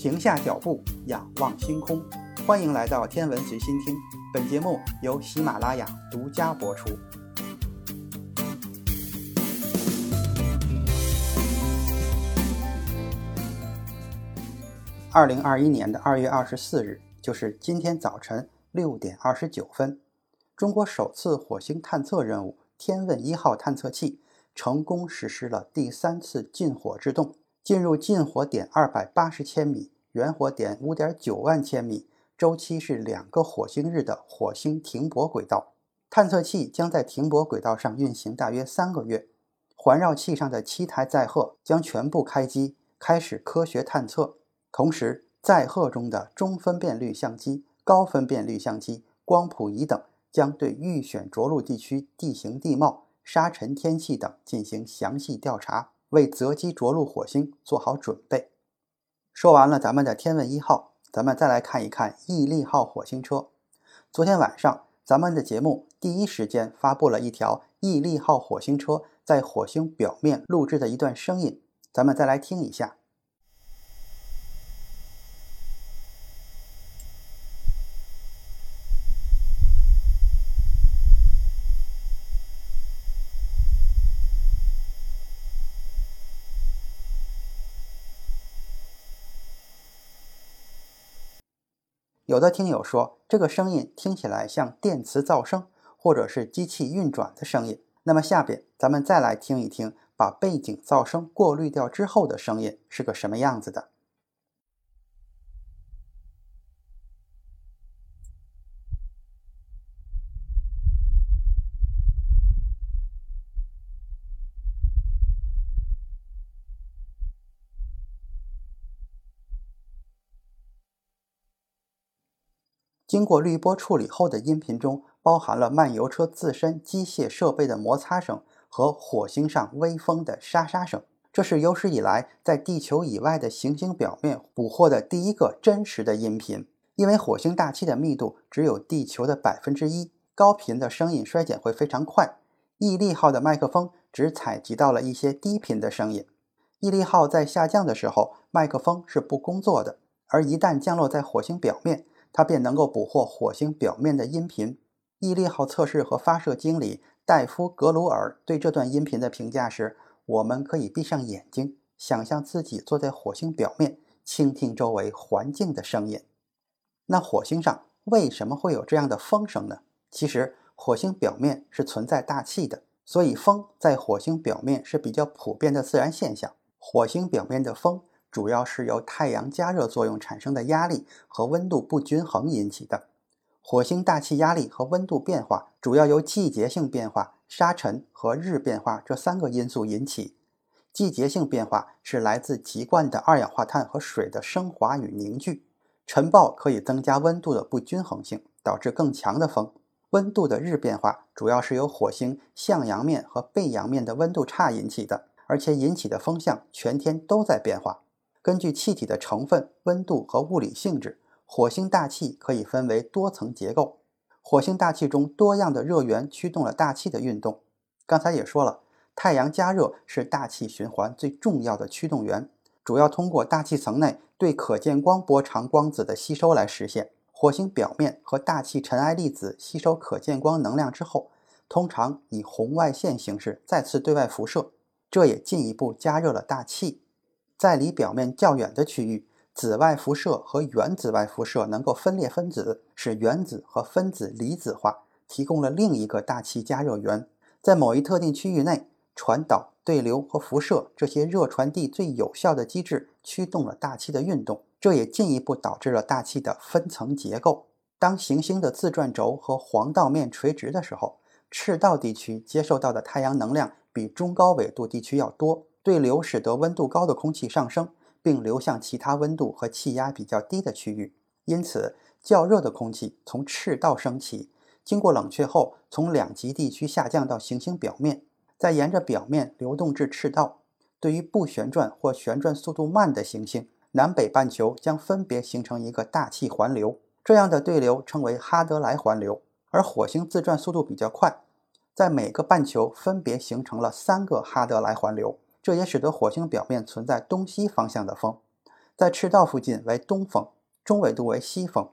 停下脚步，仰望星空。欢迎来到天文随心听，本节目由喜马拉雅独家播出。二零二一年的二月二十四日，就是今天早晨六点二十九分，中国首次火星探测任务“天问一号”探测器成功实施了第三次进火制动。进入近火点二百八十千米、远火点五点九万千米、周期是两个火星日的火星停泊轨道，探测器将在停泊轨道上运行大约三个月。环绕器上的七台载荷将全部开机，开始科学探测。同时，载荷中的中分辨率相机、高分辨率相机、光谱仪等将对预选着陆地区地形地貌、沙尘天气等进行详细调查。为择机着陆火星做好准备。说完了咱们的天问一号，咱们再来看一看毅力号火星车。昨天晚上，咱们的节目第一时间发布了一条毅力号火星车在火星表面录制的一段声音，咱们再来听一下。有的听友说，这个声音听起来像电磁噪声，或者是机器运转的声音。那么下边咱们再来听一听，把背景噪声过滤掉之后的声音是个什么样子的。经过滤波处理后的音频中，包含了漫游车自身机械设备的摩擦声和火星上微风的沙沙声。这是有史以来在地球以外的行星表面捕获的第一个真实的音频。因为火星大气的密度只有地球的百分之一，高频的声音衰减会非常快。毅力号的麦克风只采集到了一些低频的声音。毅力号在下降的时候，麦克风是不工作的，而一旦降落在火星表面，它便能够捕获火星表面的音频。毅力号测试和发射经理戴夫·格鲁尔对这段音频的评价是：我们可以闭上眼睛，想象自己坐在火星表面，倾听周围环境的声音。那火星上为什么会有这样的风声呢？其实，火星表面是存在大气的，所以风在火星表面是比较普遍的自然现象。火星表面的风。主要是由太阳加热作用产生的压力和温度不均衡引起的。火星大气压力和温度变化主要由季节性变化、沙尘和日变化这三个因素引起。季节性变化是来自极惯的二氧化碳和水的升华与凝聚。尘暴可以增加温度的不均衡性，导致更强的风。温度的日变化主要是由火星向阳面和背阳面的温度差引起的，而且引起的风向全天都在变化。根据气体的成分、温度和物理性质，火星大气可以分为多层结构。火星大气中多样的热源驱动了大气的运动。刚才也说了，太阳加热是大气循环最重要的驱动源，主要通过大气层内对可见光波长光子的吸收来实现。火星表面和大气尘埃粒子吸收可见光能量之后，通常以红外线形式再次对外辐射，这也进一步加热了大气。在离表面较远的区域，紫外辐射和远紫外辐射能够分裂分子，使原子和分子离子化，提供了另一个大气加热源。在某一特定区域内，传导、对流和辐射这些热传递最有效的机制驱动了大气的运动，这也进一步导致了大气的分层结构。当行星的自转轴和黄道面垂直的时候，赤道地区接受到的太阳能量比中高纬度地区要多。对流使得温度高的空气上升，并流向其他温度和气压比较低的区域。因此，较热的空气从赤道升起，经过冷却后，从两极地区下降到行星表面，再沿着表面流动至赤道。对于不旋转或旋转速度慢的行星，南北半球将分别形成一个大气环流。这样的对流称为哈德莱环流。而火星自转速度比较快，在每个半球分别形成了三个哈德莱环流。这也使得火星表面存在东西方向的风。在赤道附近为东风，中纬度为西风。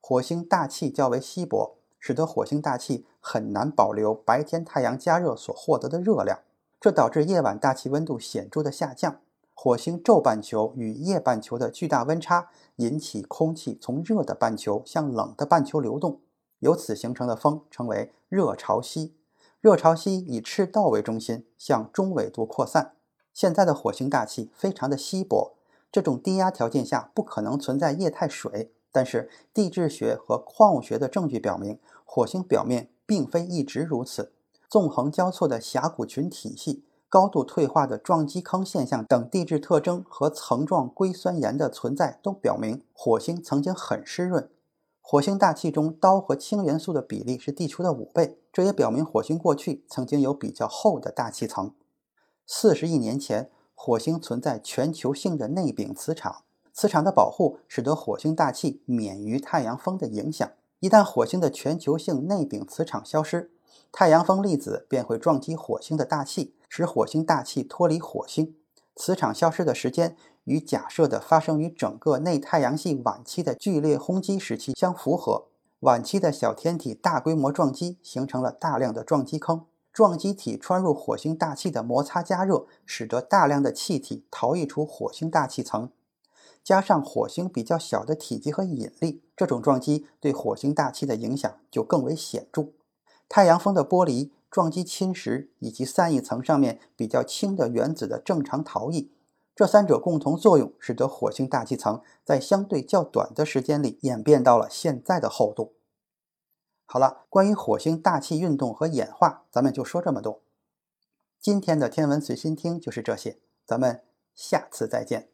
火星大气较为稀薄，使得火星大气很难保留白天太阳加热所获得的热量，这导致夜晚大气温度显著的下降。火星昼半球与夜半球的巨大温差引起空气从热的半球向冷的半球流动，由此形成的风称为热潮汐。热潮汐以赤道为中心向中纬度扩散。现在的火星大气非常的稀薄，这种低压条件下不可能存在液态水。但是地质学和矿物学的证据表明，火星表面并非一直如此。纵横交错的峡谷群体系、高度退化的撞击坑现象等地质特征和层状硅酸盐的存在，都表明火星曾经很湿润。火星大气中氘和氢元素的比例是地球的五倍，这也表明火星过去曾经有比较厚的大气层。四十亿年前，火星存在全球性的内禀磁场，磁场的保护使得火星大气免于太阳风的影响。一旦火星的全球性内禀磁场消失，太阳风粒子便会撞击火星的大气，使火星大气脱离火星。磁场消失的时间。与假设的发生于整个内太阳系晚期的剧烈轰击时期相符合。晚期的小天体大规模撞击形成了大量的撞击坑，撞击体穿入火星大气的摩擦加热，使得大量的气体逃逸出火星大气层。加上火星比较小的体积和引力，这种撞击对火星大气的影响就更为显著。太阳风的剥离、撞击侵蚀以及散逸层上面比较轻的原子的正常逃逸。这三者共同作用，使得火星大气层在相对较短的时间里演变到了现在的厚度。好了，关于火星大气运动和演化，咱们就说这么多。今天的天文随心听就是这些，咱们下次再见。